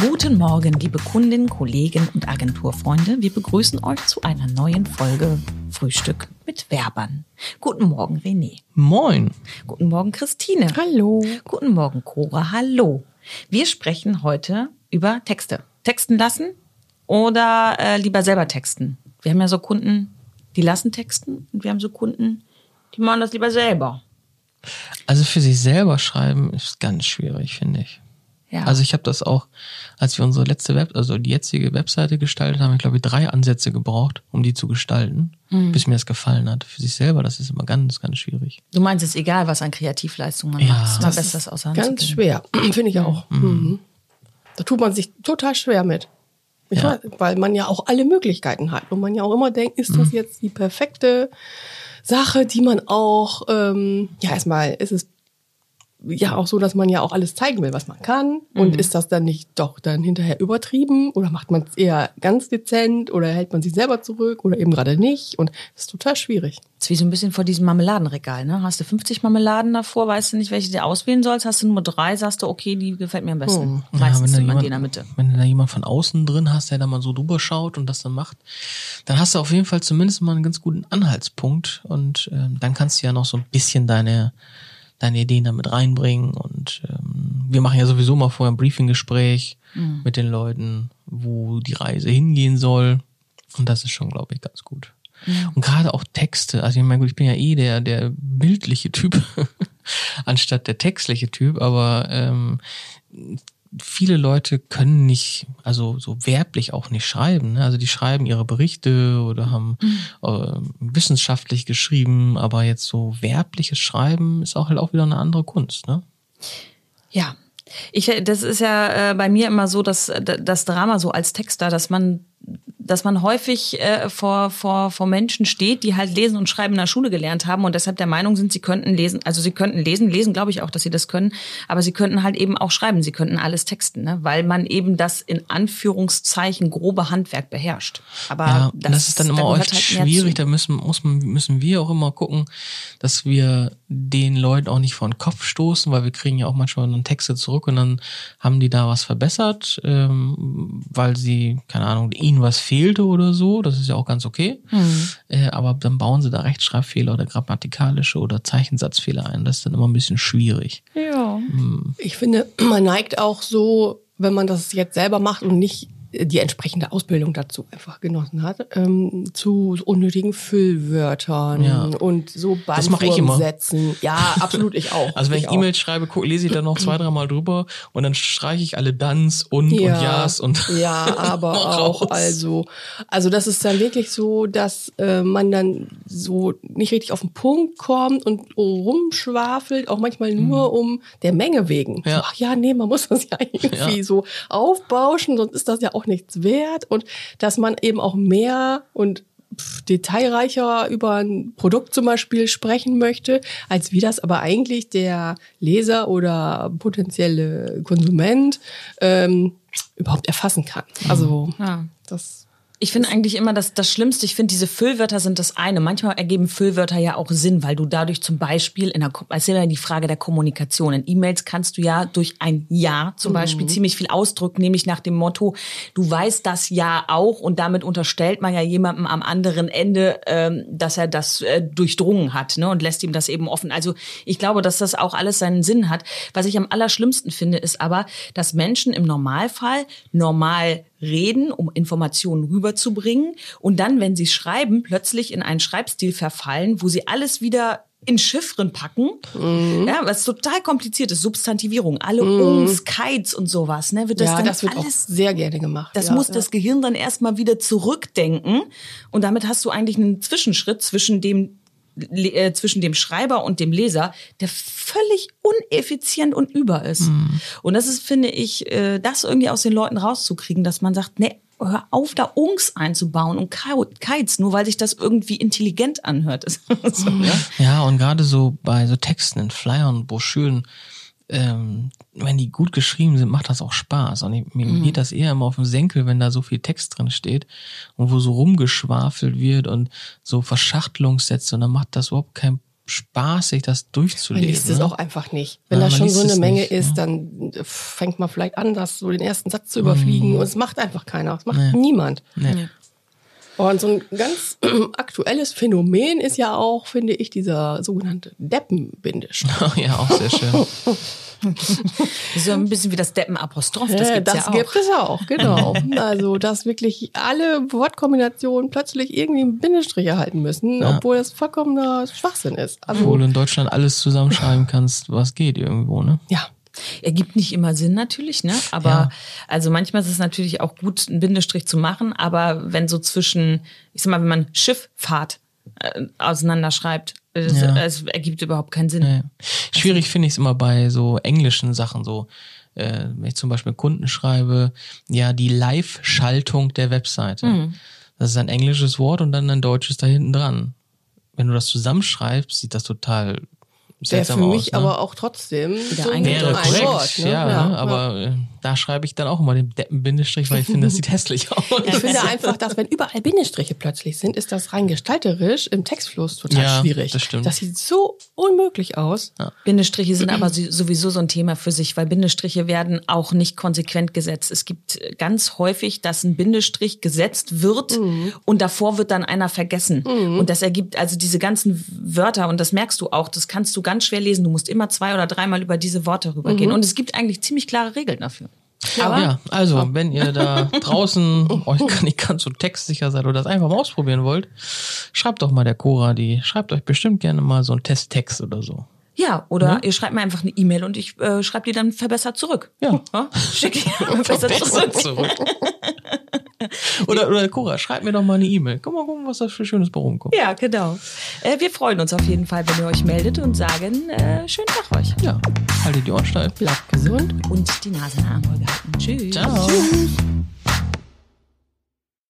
Guten Morgen, liebe Kundinnen, Kollegen und Agenturfreunde. Wir begrüßen euch zu einer neuen Folge Frühstück mit Werbern. Guten Morgen, René. Moin. Guten Morgen, Christine. Hallo. Guten Morgen, Cora. Hallo. Wir sprechen heute über Texte. Texten lassen oder äh, lieber selber texten? Wir haben ja so Kunden, die lassen texten und wir haben so Kunden, die machen das lieber selber. Also für sich selber schreiben ist ganz schwierig, finde ich. Ja. Also ich habe das auch, als wir unsere letzte Web, also die jetzige Webseite gestaltet haben, ich glaube ich drei Ansätze gebraucht, um die zu gestalten, Hm. bis mir das gefallen hat. Für sich selber, das ist immer ganz, ganz schwierig. du meinst, es ist egal, was an Kreativleistung man Ja. macht. Es ist immer Das besser, das aus Hand Ganz schwer, finde ich auch. Mhm. Da tut man sich total schwer mit. Ja. weiß, weil man ja auch alle Möglichkeiten hat und man ja auch immer denkt, ist das jetzt die perfekte Sache, die man auch, ähm, ja, erstmal ist es ja auch so, dass man ja auch alles zeigen will, was man kann. Und ist das dann nicht doch dann hinterher übertrieben oder macht man es eher ganz dezent oder hält man sich selber zurück oder eben gerade nicht? Und das ist total schwierig. Das ist wie so ein bisschen vor diesem Marmeladenregal, ne? Hast du 50 Marmeladen davor, weißt du nicht, welche du auswählen sollst, hast du nur drei, sagst du, okay, die gefällt mir am besten. Ja, Meistens wenn, da immer jemand, die in der Mitte. wenn du da jemand von außen drin hast, der da mal so drüber schaut und das dann macht, dann hast du auf jeden Fall zumindest mal einen ganz guten Anhaltspunkt und ähm, dann kannst du ja noch so ein bisschen deine deine Ideen damit reinbringen und ähm, wir machen ja sowieso mal vorher ein Briefinggespräch mit den Leuten, wo die Reise hingehen soll. Und das ist schon, glaube ich, ganz gut. Und gerade auch Texte, also ich meine, gut, ich bin ja eh der, der bildliche Typ, anstatt der textliche Typ, aber ähm, viele Leute können nicht, also so werblich auch nicht schreiben. Ne? Also die schreiben ihre Berichte oder haben äh, wissenschaftlich geschrieben, aber jetzt so werbliches Schreiben ist auch halt auch wieder eine andere Kunst. Ne? Ja. Ich, das ist ja äh, bei mir immer so, dass äh, das Drama so als Texter, dass man dass man häufig äh, vor, vor, vor Menschen steht, die halt lesen und schreiben in der Schule gelernt haben und deshalb der Meinung sind, sie könnten lesen, also sie könnten lesen, lesen glaube ich auch, dass sie das können, aber sie könnten halt eben auch schreiben, sie könnten alles texten, ne? weil man eben das in Anführungszeichen grobe Handwerk beherrscht. Aber Ja, das, das ist dann immer gehört echt halt schwierig. Da müssen, muss man, müssen wir auch immer gucken, dass wir den Leuten auch nicht vor den Kopf stoßen, weil wir kriegen ja auch manchmal dann Texte zurück und dann haben die da was verbessert, ähm, weil sie, keine Ahnung, ihnen was fehlte oder so. Das ist ja auch ganz okay. Hm. Äh, aber dann bauen sie da Rechtschreibfehler oder grammatikalische oder Zeichensatzfehler ein. Das ist dann immer ein bisschen schwierig. Ja. Ich finde, man neigt auch so, wenn man das jetzt selber macht und nicht die entsprechende Ausbildung dazu einfach genossen hat, ähm, zu unnötigen Füllwörtern Ja. und so ich. Bandwurmsätzen. Ja, absolut, ich auch. Also wenn ich, auch. E-Mails schreibe, lese ich da noch zwei, dreimal drüber und dann streiche ich alle Danns und und Jas und ja, aber auch also also das ist dann wirklich so, dass äh, man dann so nicht richtig auf den Punkt kommt und rumschwafelt, auch manchmal nur um der Menge wegen. Mhm. Ja. So, ach ja, nee, man muss das ja irgendwie Ja. so aufbauschen, sonst ist das ja auch nichts wert und dass man eben auch mehr und detailreicher über ein Produkt zum Beispiel sprechen möchte, als wie das aber eigentlich der Leser oder potenzielle Konsument ähm, überhaupt erfassen kann. Also Ja. das Ich finde eigentlich immer das, das Schlimmste, ich finde, diese Füllwörter sind das eine. Manchmal ergeben Füllwörter ja auch Sinn, weil du dadurch zum Beispiel in der, es ist ja die Frage der Kommunikation. In E-Mails kannst du ja durch ein Ja zum Beispiel ziemlich viel ausdrücken, nämlich nach dem Motto, du weißt das Ja auch und damit unterstellt man ja jemandem am anderen Ende, ähm, dass er das äh, durchdrungen hat ne, und lässt ihm das eben offen. Also ich glaube, dass das auch alles seinen Sinn hat. Was ich am allerschlimmsten finde, ist aber, dass Menschen im Normalfall normal reden, um Informationen rüberzubringen und dann, wenn sie schreiben, plötzlich in einen Schreibstil verfallen, wo sie alles wieder in Chiffren packen, ja, was total kompliziert ist, Substantivierung, alle Ungs, Kites und sowas, ne, wird das ja, dann das wird auch alles sehr gerne gemacht. das ja, muss ja. das Gehirn dann erstmal wieder zurückdenken. Und damit hast du eigentlich einen Zwischenschritt zwischen dem, äh, zwischen dem Schreiber und dem Leser, der völlig uneffizient und über ist. Und das ist, finde ich, äh, das irgendwie aus den Leuten rauszukriegen, dass man sagt, nee, hör auf, da Ungs einzubauen und Kites, nur weil sich das irgendwie intelligent anhört. so, ne? Ja, und gerade so bei so Texten in Flyern Broschüren, ähm, wenn die gut geschrieben sind, macht das auch Spaß. Und ich, mir Mhm. geht das eher immer auf den Senkel, wenn da so viel Text drin steht und wo so rumgeschwafelt wird und so Verschachtelungssätze und dann macht das überhaupt keinen spaßig, das durchzulesen. Man liest es ne? auch einfach nicht. Wenn Ja, das man schon so eine Menge nicht, ist, ja. dann fängt man vielleicht an, das so den ersten Satz zu überfliegen. Und es macht einfach keiner. Es macht Nee. niemand. Nee. Und so ein ganz aktuelles Phänomen ist ja auch, finde ich, dieser sogenannte Deppenbindestrich. ja, auch sehr schön. Das ist ja ein bisschen wie das Deppen-Apostroph. Das gibt's das ja auch. gibt es auch, genau. also, dass wirklich alle Wortkombinationen plötzlich irgendwie einen Bindestrich erhalten müssen, Ja. obwohl das vollkommener Schwachsinn ist. Also, Obwohl du in Deutschland alles zusammenschreiben kannst, was geht irgendwo, ne? ja. Ergibt nicht immer Sinn natürlich, ne? Aber Ja. also manchmal ist es natürlich auch gut, einen Bindestrich zu machen, aber wenn so zwischen, ich sag mal, wenn man Schifffahrt äh, auseinanderschreibt, es, Ja. es ergibt überhaupt keinen Sinn. Nee. Schwierig finde ich es immer bei so englischen Sachen, so äh, wenn ich zum Beispiel Kunden schreibe, ja, die Live-Schaltung der Webseite. Mhm. Das ist ein englisches Wort und dann ein deutsches da hinten dran. Wenn du das zusammenschreibst, sieht das total Der seltsam für aus. mich ne? aber auch trotzdem Wieder so ein- Wäre Ein korrekt, Wort, ne? ja, ne? aber da schreibe ich dann auch immer den Deppen-Bindestrich, weil ich finde, das sieht hässlich aus. Ich finde einfach, dass wenn überall Bindestriche plötzlich sind, ist das rein gestalterisch im Textfluss total Ja, schwierig. das stimmt. Das sieht so unmöglich aus. Bindestriche sind aber sowieso so ein Thema für sich, weil Bindestriche werden auch nicht konsequent gesetzt. Es gibt ganz häufig, dass ein Bindestrich gesetzt wird und davor wird dann einer vergessen. Und das ergibt also diese ganzen Wörter und das merkst du auch, das kannst du ganz schwer lesen. Du musst immer zwei oder dreimal über diese Worte rübergehen. Und es gibt eigentlich ziemlich klare Regeln dafür. Aber ja, also, wenn ihr da draußen euch gar nicht ganz so textsicher seid oder das einfach mal ausprobieren wollt, schreibt doch mal der Cora, die schreibt euch bestimmt gerne mal so einen Testtext oder so. ja, oder ihr schreibt mir einfach eine E-Mail und ich äh, schreibe die dann verbessert zurück. Ja. Ja? Schick die verbessert zurück. zurück. oder, oder Cora, schreibt mir doch mal eine E-Mail. Guck mal gucken, was da für Schönes bei rumkommt. Ja, genau. Äh, wir freuen uns auf jeden Fall, wenn ihr euch meldet und sagen, äh, schönen Tag euch. Ja, haltet die Ohren steif. Bleibt gesund. Und die Nase in den Arm gehalten. Tschüss. Ciao. Tschüss.